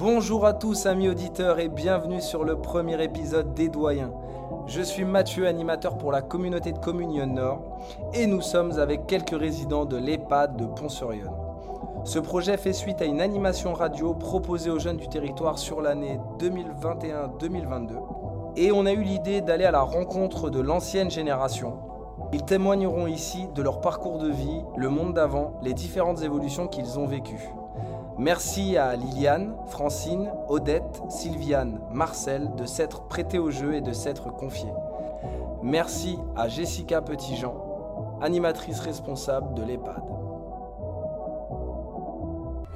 Bonjour à tous amis auditeurs et bienvenue sur le premier épisode des Doyens. Je suis Mathieu, animateur pour la communauté de communion Nord et nous sommes avec quelques résidents de l'EHPAD de Pont-sur-Yonne. Ce projet fait suite à une animation radio proposée aux jeunes du territoire sur l'année 2021-2022 et on a eu l'idée d'aller à la rencontre de l'ancienne génération. Ils témoigneront ici de leur parcours de vie, le monde d'avant, les différentes évolutions qu'ils ont vécues. Merci à Liliane, Francine, Odette, Sylviane, Marcel de s'être prêtés au jeu et de s'être confiés. Merci à Jessica Petitjean, animatrice responsable de l'EHPAD.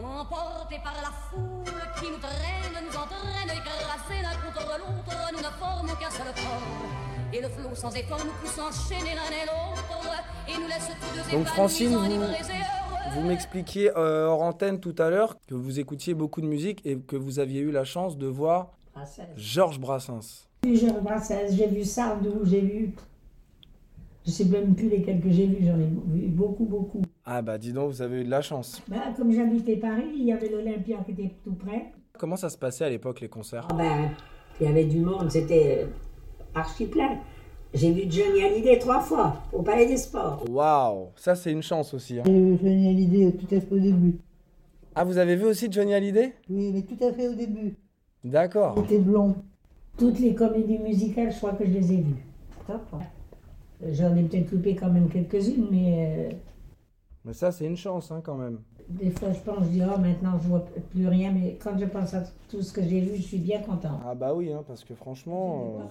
Emportés par la foule qui nous traîne, nous entraîne, écrasés l'un contre l'autre, nous ne formons qu'un seul corps. Et le flot sans effort nous pousse enchaîner l'un et l'autre, et nous laisse tous deux Donc, Francine, vous-. Vous m'expliquiez euh, hors antenne tout à l'heure que vous écoutiez beaucoup de musique et que vous aviez eu la chance de voir Georges Brassens. J'ai vu Georges Brassens, j'ai vu Sardou, j'ai vu. Je sais même plus lesquels que j'ai vus, j'en ai vu beaucoup, beaucoup. Ah bah dis donc, vous avez eu de la chance. Ben, comme j'habitais Paris, il y avait l'Olympia qui était tout près. Comment ça se passait à l'époque les concerts? Ah ben, il y avait du monde, c'était archi plein. J'ai vu Johnny Hallyday trois fois au Palais des Sports. Waouh, ça c'est une chance aussi. hein. J'ai eu Johnny Hallyday tout à fait au début. Ah vous avez vu aussi Johnny Hallyday? Oui, mais tout à fait au début. D'accord. Il était blond. Toutes les comédies musicales, je crois que je les ai vues. J'en ai peut-être loupé quand même quelques-unes, mais euh, Mais ça c'est une chance hein, quand même. des fois je pense, je dis, oh maintenant je vois plus rien, mais quand je pense à tout ce que j'ai vu, je suis bien content. Ah bah oui, hein, parce que franchement... euh,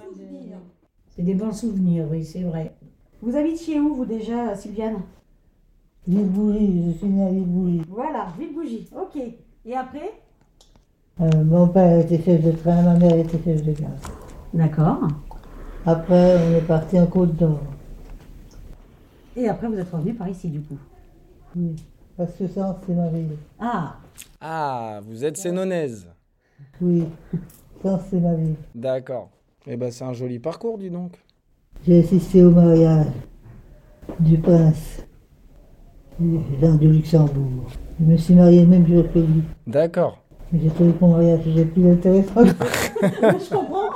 C'est des bons souvenirs, oui, c'est vrai. Vous habitiez où, vous déjà, Sylviane? Ville Bougie, je suis né à Ville Bougie. Voilà, Ville-Bougie. Ok. Et après? Euh, mon père était chef de train, ma mère était chef de gare. D'accord. Après, on est parti en Côte d'Or. Et après, vous êtes revenu par ici, du coup? Oui. Parce que ça, c'est ma ville. Ah, Ah, vous êtes sénonaise. Oui. Ça, c'est ma ville. D'accord. Eh ben c'est un joli parcours, dis donc. J'ai assisté au mariage du prince Jean du Luxembourg. Je me suis marié le même jour que lui. D'accord. Mais j'ai trouvé que mon mariage était plus intéressant. je comprends.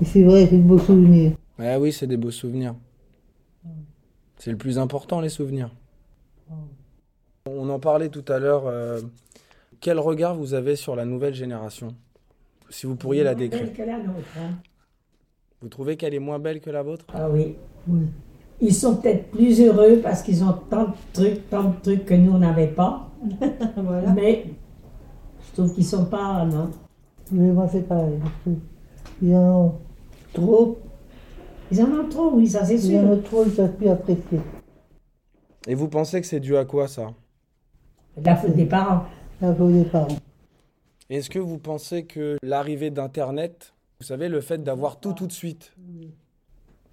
Et c'est vrai, j'ai de beaux souvenirs. Ah oui, c'est des beaux souvenirs. C'est le plus important, les souvenirs. On en parlait tout à l'heure. euh, quel regard vous avez sur la nouvelle génération? Si vous pourriez la décrire. belle que la nôtre, hein. Vous trouvez qu'elle est moins belle que la vôtre? Ah oui. Oui. Ils sont peut-être plus heureux parce qu'ils ont tant de trucs, tant de trucs que nous on n'avait pas. voilà. Mais je trouve qu'ils sont pas. Non. Mais moi, c'est pareil. Ils en ont trop. Ils en ont trop, oui, ça c'est Ils en sûr. ont trop, ils ne savent plus apprécier. Et vous pensez que c'est dû à quoi ça? La faute des parents. La faute des parents. Est-ce que vous pensez que l'arrivée d'Internet, vous savez, le fait d'avoir tout tout de suite,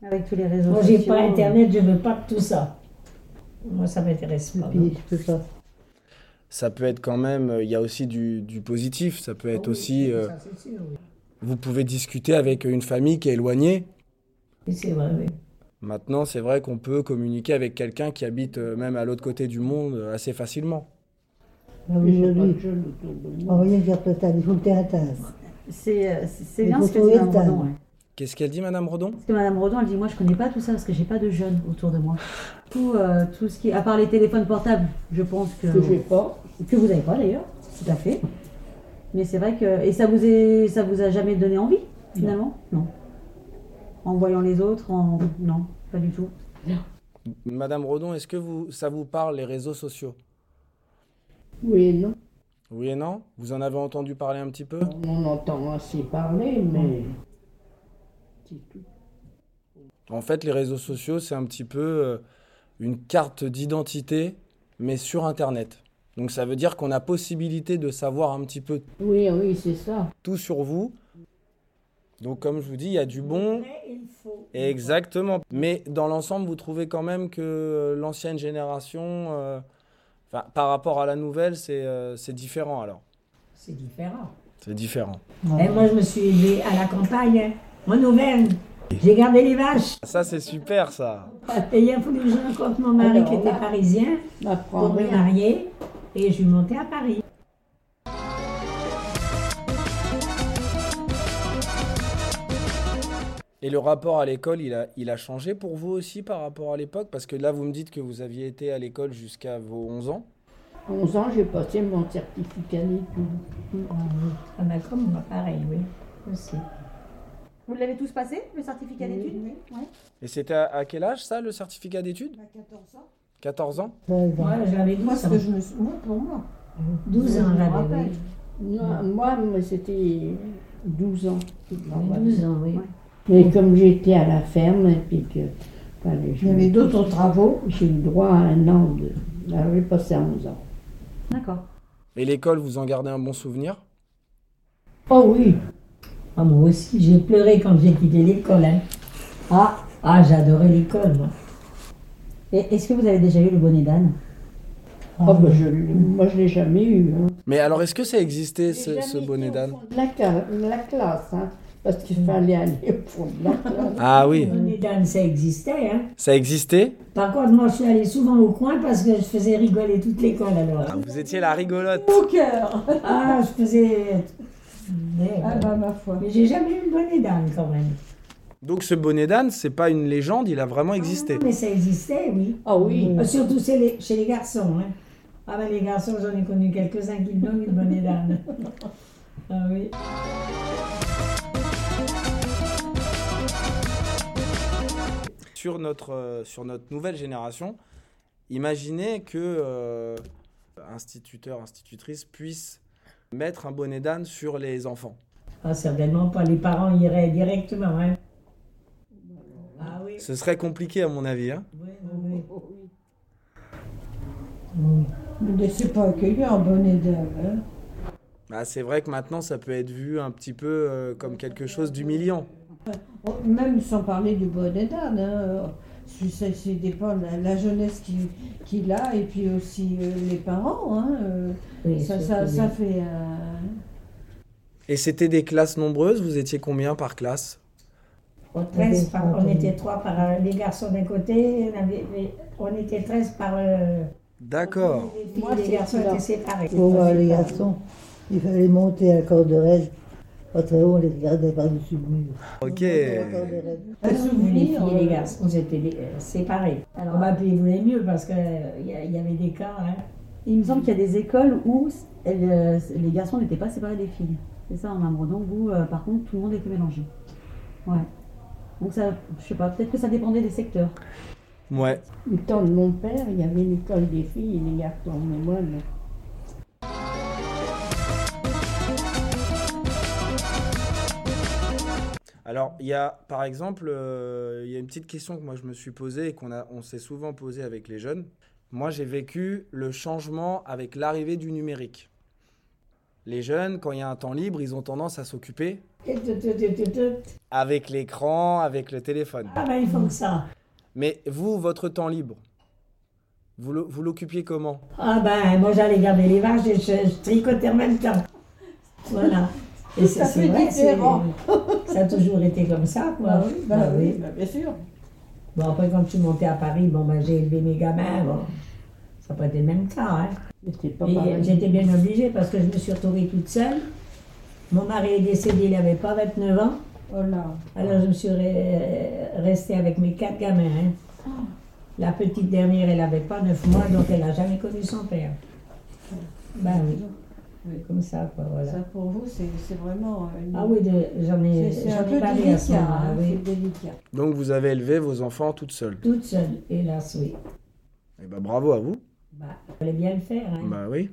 Avec tous les réseaux Moi sociaux. j'ai pas internet, je veux pas de tout ça. Moi ça m'intéresse pas. non. Puis, je peux pas. ça peut être quand même, euh, il y a aussi du, du positif, ça peut être Oui, aussi, oui, euh, ça, c'est sûr, oui. vous pouvez discuter avec une famille qui est éloignée. Oui, c'est vrai, oui. Maintenant, c'est vrai qu'on peut communiquer avec quelqu'un qui habite euh, même à l'autre côté du monde euh, assez facilement. Ah, Aujourd'hui, envoyer une carte postale, il faut que C'est euh, bien ce que dit Madame Redon. ouais. Qu'est-ce qu'elle dit, Madame Redon? Parce que Madame Redon, elle dit Moi, je connais pas tout ça parce que j'ai pas de jeunes autour de moi. Tout, euh, tout ce qui. À part les téléphones portables, je pense que. Que j'ai pas. Que vous n'avez pas d'ailleurs, tout à fait. Mais c'est vrai que. Et ça vous, est, ça vous a jamais donné envie, finalement? Non. En voyant les autres, en. Non, pas du tout. Madame Redon, est-ce que vous, ça vous parle, les réseaux sociaux? Oui et non. Oui et non? Vous en avez entendu parler un petit peu? On en entend assez parler, mais. En fait, les réseaux sociaux, c'est un petit peu euh, une carte d'identité, mais sur Internet. Donc ça veut dire qu'on a possibilité de savoir un petit peu Oui, oui, c'est ça. tout sur vous. Donc comme je vous dis, il y a du bon. Mais il faut. Exactement. Mais dans l'ensemble, vous trouvez quand même que euh, l'ancienne génération, euh, enfin, par rapport à la nouvelle, c'est euh, c'est différent alors. C'est différent. C'est différent. Et moi je me suis élevée à la campagne, mon Auvergne. J'ai gardé les vaches. Ça, c'est super ça. Et il a fallu que je rencontre mon mari Alors qui était parisien pour me marier. Et je suis montée à Paris. Et le rapport à l'école, il a, il a changé pour vous aussi par rapport à l'époque? Parce que là, vous me dites que vous aviez été à l'école jusqu'à vos 11 ans. 11 ans, j'ai passé mon certificat d'études. Ah, bah, comme moi, pareil, oui. Aussi. Vous l'avez tous passé, le certificat Oui, d'études? oui. Ouais. Et c'était à, à quel âge ça, le certificat d'études? 14 ans 13 ans? Moi, j'avais 12 Moi, ans. que je me moi, pour moi. 12 ans, j'avais, oui. Non, moi, c'était 12 ans. J'avais 12 ans, oui. Ouais. Mais comme j'étais à la ferme, et puis que fallait- Il y avait d'autres travaux. j'ai eu le droit à un an de. Là, j'ai passé à 11 ans. D'accord. Et l'école, vous en gardez un bon souvenir? Oh oui, Ah, moi aussi, j'ai pleuré quand j'ai quitté l'école. hein. Ah, ah j'adorais l'école, moi. Et est-ce que vous avez déjà eu le bonnet d'âne? Oh, ben, je moi je l'ai jamais eu. Hein. Mais alors, est-ce que ça existait, ce, ce bonnet d'âne? la, la classe, hein, parce qu'il fallait aller au fond de la classe. Ah oui, Le bonnet d'âne, ça existait. Hein. ça existait? Par contre, moi, je suis allée souvent au coin parce que je faisais rigoler toute l'école alors. Ah, Vous étiez la rigolote Au cœur Ah, je faisais. Mais, Ah bah ma foi. mais j'ai jamais eu le bonnet d'âne quand même. Donc ce bonnet d'âne, c'est pas une légende, il a vraiment existé. Ah, mais ça existait, oui. Ah oui. Euh, Surtout chez les, chez les garçons. Hein. Ah ben les garçons, j'en ai connu quelques-uns qui le donnent le bonnet d'âne. ah oui. Sur notre, euh, sur notre nouvelle génération, imaginez que euh, instituteur, institutrice puisse mettre un bonnet d'âne sur les enfants. Ah, certainement pas. Les parents iraient directement. Hein. Ah oui. Ce serait compliqué à mon avis. hein. Oui, oui, oui. oui. Ne laissez pas accueillir un bonnet d'âne. Hein. Bah, c'est vrai que maintenant, ça peut être vu un petit peu euh, comme quelque chose d'humiliant. Oh, Même sans parler du bonnet d'âne. Hein. Ça, ça dépend de la, la jeunesse qui- qu'il a et puis aussi euh, les parents. Hein. euh, Oui, ça, ça, ça fait. euh, Et c'était des classes nombreuses Vous étiez combien par classe? On, 13 par- on était trois par les garçons d'un côté, on, avait- mais on était 13 par. euh, D'accord. les les garçons étaient séparés. Pour les garçons, il fallait monter à la corde raide. Pas très haut, on les regardait par-dessus le mur. Ok. On. Un Les souvenir. filles et les euh, garçons étaient euh, séparés. Alors, bah, puis ils voulaient mieux parce qu'il y, a- y avait des cas. Hein. Il me semble qu'il y a des écoles où elles, euh, les garçons n'étaient pas séparés des filles. C'est ça en Ambre. Donc vous, euh, par contre, tout le monde était mélangé. Ouais. Donc ça, je sais pas, peut-être que ça dépendait des secteurs. Ouais. Le temps de mon père, il y avait l'école des filles et des garçons, mais moi non. Alors, il y a, par exemple, euh, il y a une petite question que moi je me suis posée et qu'on on s'est souvent posée avec les jeunes. Moi, j'ai vécu le changement avec l'arrivée du numérique. Les jeunes, quand il y a un temps libre, ils ont tendance à s'occuper avec l'écran, avec le téléphone. Ah ben ils font que ça. Mais vous, votre temps libre, vous l'occupiez comment? Ah ben moi j'allais garder les vaches et je, je tricotais en même temps. Voilà. Et à c'est fait vrai, différent. ça a toujours été comme ça quoi. Bah oui, bah Bah oui, oui. bien sûr. Bon après quand je suis montée à Paris, bon ben j'ai élevé mes gamins, bon. Ça n'a pas été le même cas. Hein. J'étais bien obligée parce que je me suis retrouvée toute seule. Mon mari est décédé, il n'avait pas 29 ans. Oh là. Alors je me suis re- restée avec mes quatre gamins. hein. La petite dernière, elle n'avait pas 9 mois, donc elle n'a jamais connu son père. Ben oui, Oui. comme ça, quoi, voilà. Ça pour vous, c'est vraiment. euh, une- Ah oui, j'en ai, C'est c'est un j'en ai peu parlé à ce délicat. moment-là, hein, oui. C'est délicat. Donc, vous avez élevé vos enfants toutes seules. Toute seule, hélas, oui. Eh ben, bravo à vous. Bah, il fallait bien le faire. Hein. Bah oui.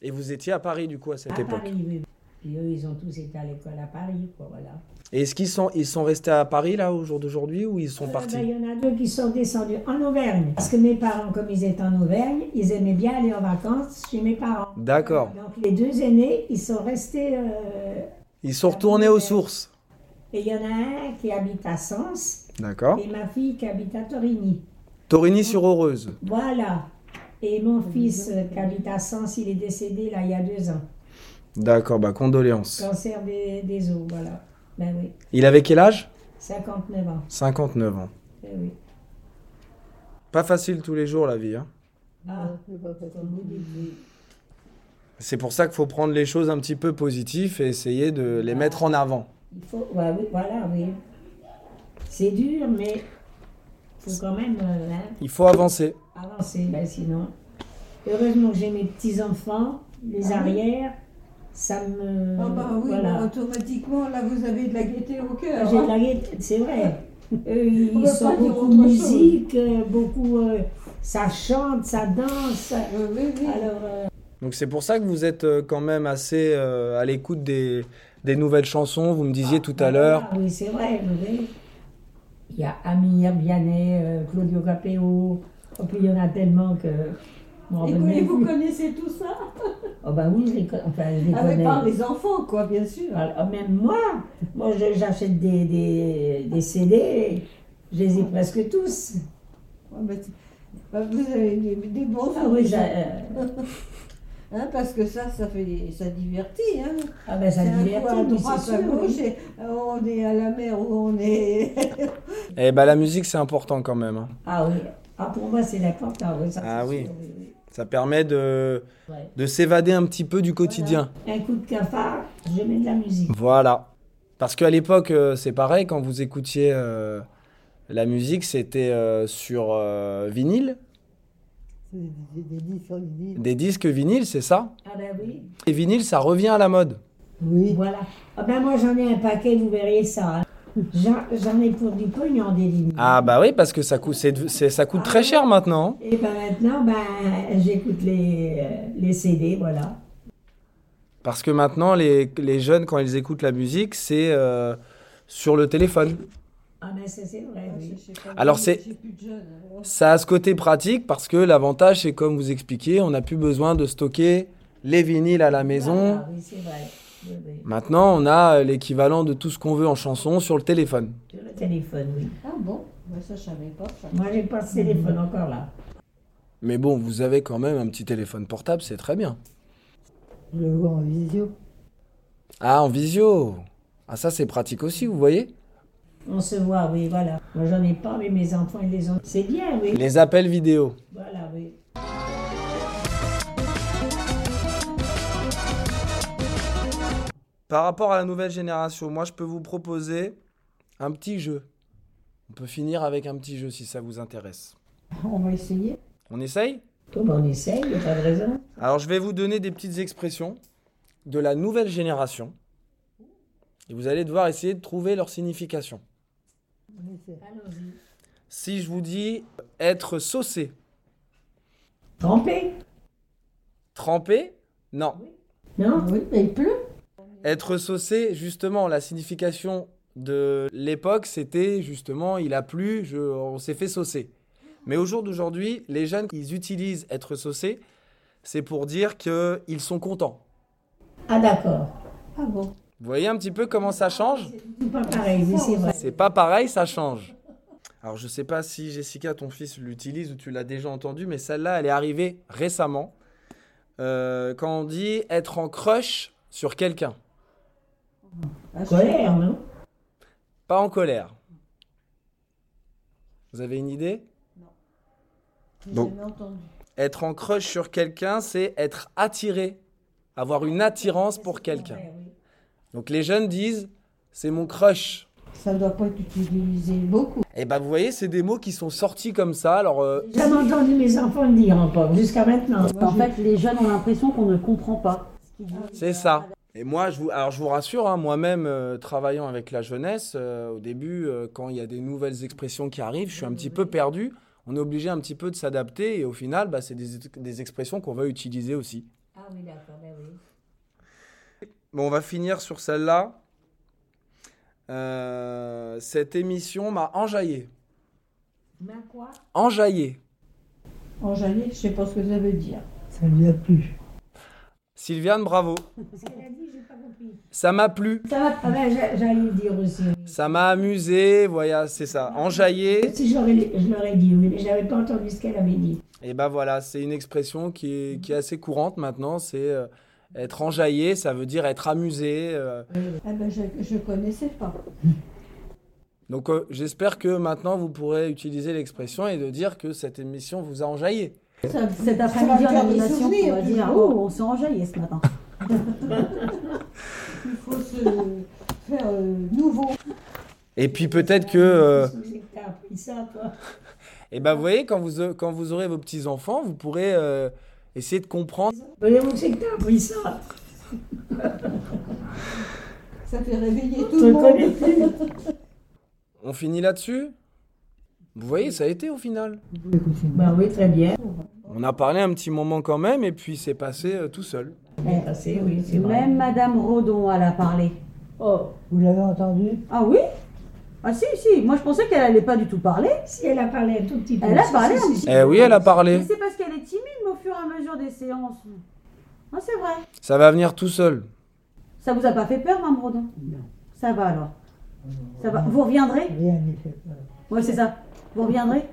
Et vous étiez à Paris, du coup, à cette à époque? Paris, oui. Puis eux, ils ont tous été à l'école à Paris, quoi, voilà. Et est-ce qu'ils sont, ils sont restés à Paris, là, au jour d'aujourd'hui, ou ils sont Euh, partis? ben, Il y en a deux qui sont descendus en Auvergne. Parce que mes parents, comme ils étaient en Auvergne, ils aimaient bien aller en vacances chez mes parents. D'accord. Donc les deux aînés, ils sont restés. euh, Ils sont retournés aux sources. et il y en a un qui habite à Sens D'accord. et ma fille qui habite à Torigny. Torigny-sur-Oreuse. Voilà. Et mon fils euh, qui habite à Sens, il est décédé là il y a deux ans. D'accord, bah condoléances. Cancer des, des os, voilà. Ben oui, Il avait quel âge? 59 ans. 59 ans. Eh oui. Pas facile tous les jours, la vie. hein. Ah, C'est pas facile. comme vous dites, oui. C'est pour ça qu'il faut prendre les choses un petit peu positives et essayer de les mettre en avant. Il faut, ouais, oui, voilà, oui. C'est dur, mais faut quand même euh, hein, Il faut avancer. avancer, ben, sinon. Heureusement que j'ai mes petits-enfants, les Ah arrières, ça me... Ah bah oui, voilà. bah, automatiquement, là, vous avez de la gaieté au cœur. J'ai de hein. la gaieté, c'est vrai. Eux, ils sont beaucoup chose. musique, euh, beaucoup... euh, ça chante, ça danse. Euh, oui, oui. Alors, euh, Donc c'est pour ça que vous êtes euh, quand même assez euh, à l'écoute des, des nouvelles chansons. Vous me disiez tout à l'heure. voilà, Oui, c'est vrai. vous voyez. Il y a Amir Vianney, euh, Claudio Capéo. Et puis il y en a tellement que... Bon, Et ben, vous, et connaissez tout ça? Oh bah oui, je les, enfin, je les Avec connais. par les enfants, quoi, bien sûr. Alors, même moi, moi je- j'achète des, des, des CD, je les ai presque tous. Ouais, bah, bah, vous avez des, des bons Ah oui, euh, Hein, parce que ça, ça fait, ça divertit. Hein. ah ben ça C'est un divertit, coup à oui, droite, c'est à sûr. gauche, oui. et euh, on est à la mer ou on est. Eh ben la musique c'est important quand même. hein. Ah oui, ah, pour moi c'est important. Oui, ça, Ah c'est oui. sûr, oui. Ça permet de, Ouais. de s'évader un petit peu du quotidien. Un coup de cafard, je mets de la musique. Voilà. Parce qu'à l'époque, euh, c'est pareil, quand vous écoutiez euh, la musique, c'était euh, sur euh, vinyle, des disques vinyles, c'est ça? Ah ben oui, Et vinyle, ça revient à la mode. Oui. voilà. Ah ben moi j'en ai un paquet, vous verriez ça. hein. J'en ai pour du pognon des lignes. Ah bah oui, parce que ça coûte, ça coûte très cher maintenant. hein. Et ben maintenant, ben, j'écoute les, les CD, voilà. Parce que maintenant, les, les jeunes, quand ils écoutent la musique, c'est euh, sur le téléphone. Ah ben ça c'est vrai, oui. Alors, c'est- alors. Ça a ce côté pratique parce que l'avantage, c'est comme vous expliquez, on n'a plus besoin de stocker les vinyles à la maison. Voilà, oui, c'est vrai. Maintenant, on a l'équivalent de tout ce qu'on veut en chanson sur le téléphone. Sur le téléphone, oui. Ah bon? Bah, Ça, je savais pas. Ça. Moi, j'ai pas ce téléphone encore là. Mais bon, vous avez quand même un petit téléphone portable, c'est très bien. Je le vois en visio. Ah, en visio Ah, ça, c'est pratique aussi, vous voyez? On se voit, oui, voilà. Moi, j'en ai pas, mais mes enfants, ils les ont. C'est bien, oui. Les appels vidéo. Voilà, oui. Par rapport à la nouvelle génération, moi, je peux vous proposer un petit jeu. On peut finir avec un petit jeu si ça vous intéresse. On va essayer. On essaye? Tout on essaye, il n'y a pas de raison. Alors, je vais vous donner des petites expressions de la nouvelle génération. Et vous allez devoir essayer de trouver leur signification. Allons-y. Si je vous dis être saucé, Trempé? Trempé, non. Non Oui, mais il pleut. Être saucé, justement, la signification de l'époque, c'était justement il a plu, je- on s'est fait saucer. Mais au jour d'aujourd'hui, les jeunes, ils utilisent être saucé, c'est pour dire qu'ils sont contents. Ah, d'accord. Ah bon Vous voyez un petit peu comment ça change? C'est pas pareil, c'est vrai. C'est pas pareil, ça change. Alors je sais pas si Jessica, ton fils, l'utilise ou tu l'as déjà entendu, mais celle-là, elle est arrivée récemment. Euh, quand on dit être en crush sur quelqu'un, sais Colère, pas. non? Pas en colère. Vous avez une idée? J'ai Bon. jamais entendu. Être en crush sur quelqu'un, c'est être attiré, avoir une attirance pour quelqu'un. Donc les jeunes disent c'est mon crush. Ça ne doit pas être utilisé beaucoup. Et ben vous voyez, c'est des mots qui sont sortis comme ça. Alors euh, J'ai jamais entendu mes enfants le dire encore, jusqu'à maintenant. En fait, les jeunes ont l'impression qu'on ne comprend pas. C'est ça. Et moi, je vous, alors je vous rassure, hein, moi-même euh, travaillant avec la jeunesse, euh, au début, euh, quand il y a des nouvelles expressions qui arrivent, je suis un petit peu perdu. On est obligé un petit peu de s'adapter et au final, bah, c'est des, des expressions qu'on va utiliser aussi. Ah oui, d'accord, ben oui. Bon, on va finir sur celle-là. Euh, cette émission m'a enjaillé. Mais quoi? Enjaillé. Enjaillé, je sais pas ce que ça veut dire. Ça ne vient plus. Sylviane, bravo. Ce qu'elle a dit, j'ai pas compris. Ça m'a plu. Ça va Ah ben, j'a- j'allais le dire aussi. Ça m'a amusé. Voilà, c'est ça. Enjaillé. Si j'aurais- je l'aurais dit, oui, mais je n'avais pas entendu ce qu'elle avait dit. Et ben voilà, c'est une expression qui est, qui est assez courante maintenant. C'est euh, être enjaillé, ça veut dire être amusé. euh. Ah ben, je ne connaissais pas. Donc euh, j'espère que maintenant vous pourrez utiliser l'expression et de dire que cette émission vous a enjaillé. Cet après-midi en animation, on va dire. Oh, on s'est enjaillé ce matin. Il faut se faire euh, nouveau. Et puis peut-être que, euh, que appris ça, toi? Eh ben, vous voyez, quand vous, quand vous aurez vos petits-enfants, vous pourrez euh, essayer de comprendre. Mais où c'est que t'as appris ça? Ça fait réveiller tout le monde. On finit là-dessus? Vous voyez, ça a été au final. Bah oui, très bien. On a parlé un petit moment quand même, et puis c'est passé euh, tout seul. Bien passé, oui, c'est vrai. Même Madame Rodon, elle a parlé. Oh, vous l'avez entendu? Ah oui? Ah si, si. Moi, je pensais qu'elle allait pas du tout parler. Si elle a parlé un tout petit peu. Elle a parlé si, un si, petit Eh oui, elle a parlé. Mais c'est parce qu'elle est timide, mais au fur et à mesure des séances. Ah, c'est vrai. Ça va venir tout seul. Ça vous a pas fait peur, Mme Rodon? Non. Ça va alors. Ça va. Vous reviendrez? Rien n'y fait peur. Oui, c'est ça. Vous reviendrez?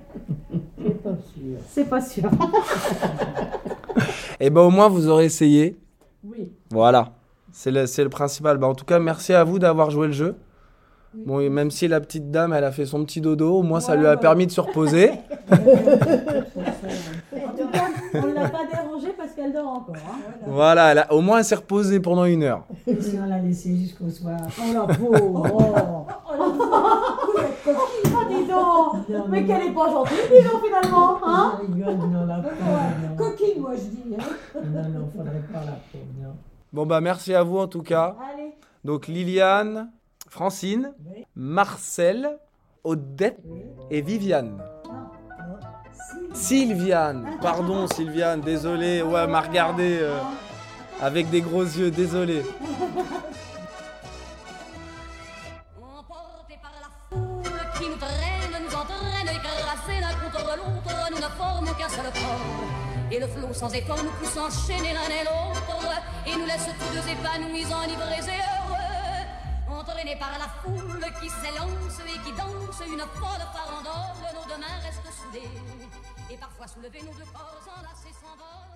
C'est pas sûr. C'est pas sûr. Et ben au moins, vous aurez essayé. Oui. Voilà. C'est le, c'est le principal. Bah, en tout cas, merci à vous d'avoir joué le jeu. Bon, et même si la petite dame, elle a fait son petit dodo, au moins ça lui a ouais. permis de se reposer. On ne l'a pas dérangée parce qu'elle dort encore. hein. Voilà, elle a- au moins elle s'est reposée pendant une heure. Et si on l'a laissé jusqu'au soir. Oh la pauvre Oh, dis donc Non, Mais qu'elle est pas gentille, dis donc, finalement hein Je rigole, non, la pauvre. Coquine, moi je dis. hein. Non, non, faudrait pas la pauvre, non. Bon, bah merci à vous en tout cas. Allez. Donc Liliane, Francine, Oui. Marcel, Odette et Viviane. Sylviane, pardon Sylviane, désolé, ouais, m'a regardé euh, avec des gros yeux, désolé. Et le flot sans effort nous pousse enchaîner l'un et l'autre, et nous laisse tous deux épanouis, enivrés et heureux. Entraînés par la foule qui s'élance et qui danse, une folle farandole, nos deux mains restent soudées. Et parfois soulevés, nos deux corps enlacés s'envolent,